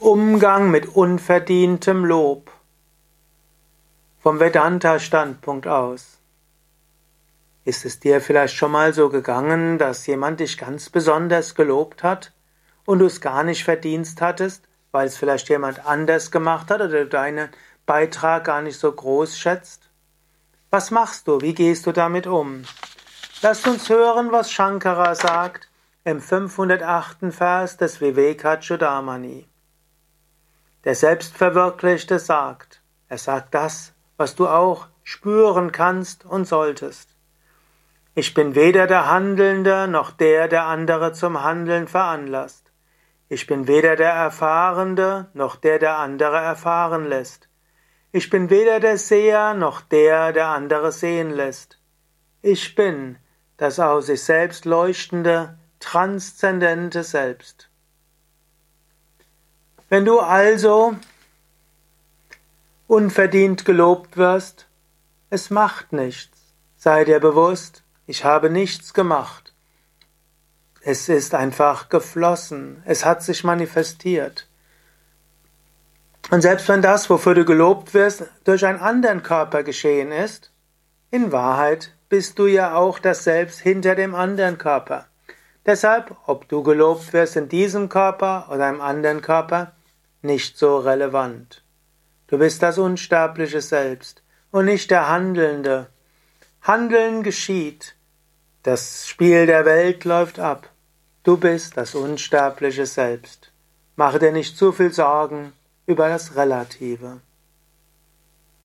Umgang mit unverdientem Lob vom Vedanta-Standpunkt aus. Ist es dir vielleicht schon mal so gegangen, dass jemand dich ganz besonders gelobt hat und du es gar nicht verdienst hattest, weil es vielleicht jemand anders gemacht hat oder deinen Beitrag gar nicht so groß schätzt? Was machst du? Wie gehst du damit um? Lasst uns hören, was Shankara sagt im 508. Vers des Vivekachudamani. Der Selbstverwirklichte sagt, er sagt das, was du auch spüren kannst und solltest. Ich bin weder der Handelnde noch der, der andere zum Handeln veranlasst. Ich bin weder der Erfahrende noch der, der andere erfahren lässt. Ich bin weder der Seher noch der, der andere sehen lässt. Ich bin das aus sich selbst leuchtende, transzendente Selbst. Wenn du also unverdient gelobt wirst, es macht nichts. Sei dir bewusst, ich habe nichts gemacht. Es ist einfach geflossen, es hat sich manifestiert. Und selbst wenn das, wofür du gelobt wirst, durch einen anderen Körper geschehen ist, in Wahrheit bist du ja auch das Selbst hinter dem anderen Körper. Deshalb, ob du gelobt wirst in diesem Körper oder im anderen Körper, nicht so relevant. Du bist das unsterbliche Selbst und nicht der Handelnde. Handeln geschieht. Das Spiel der Welt läuft ab. Du bist das unsterbliche Selbst. Mache dir nicht zu viel Sorgen über das Relative.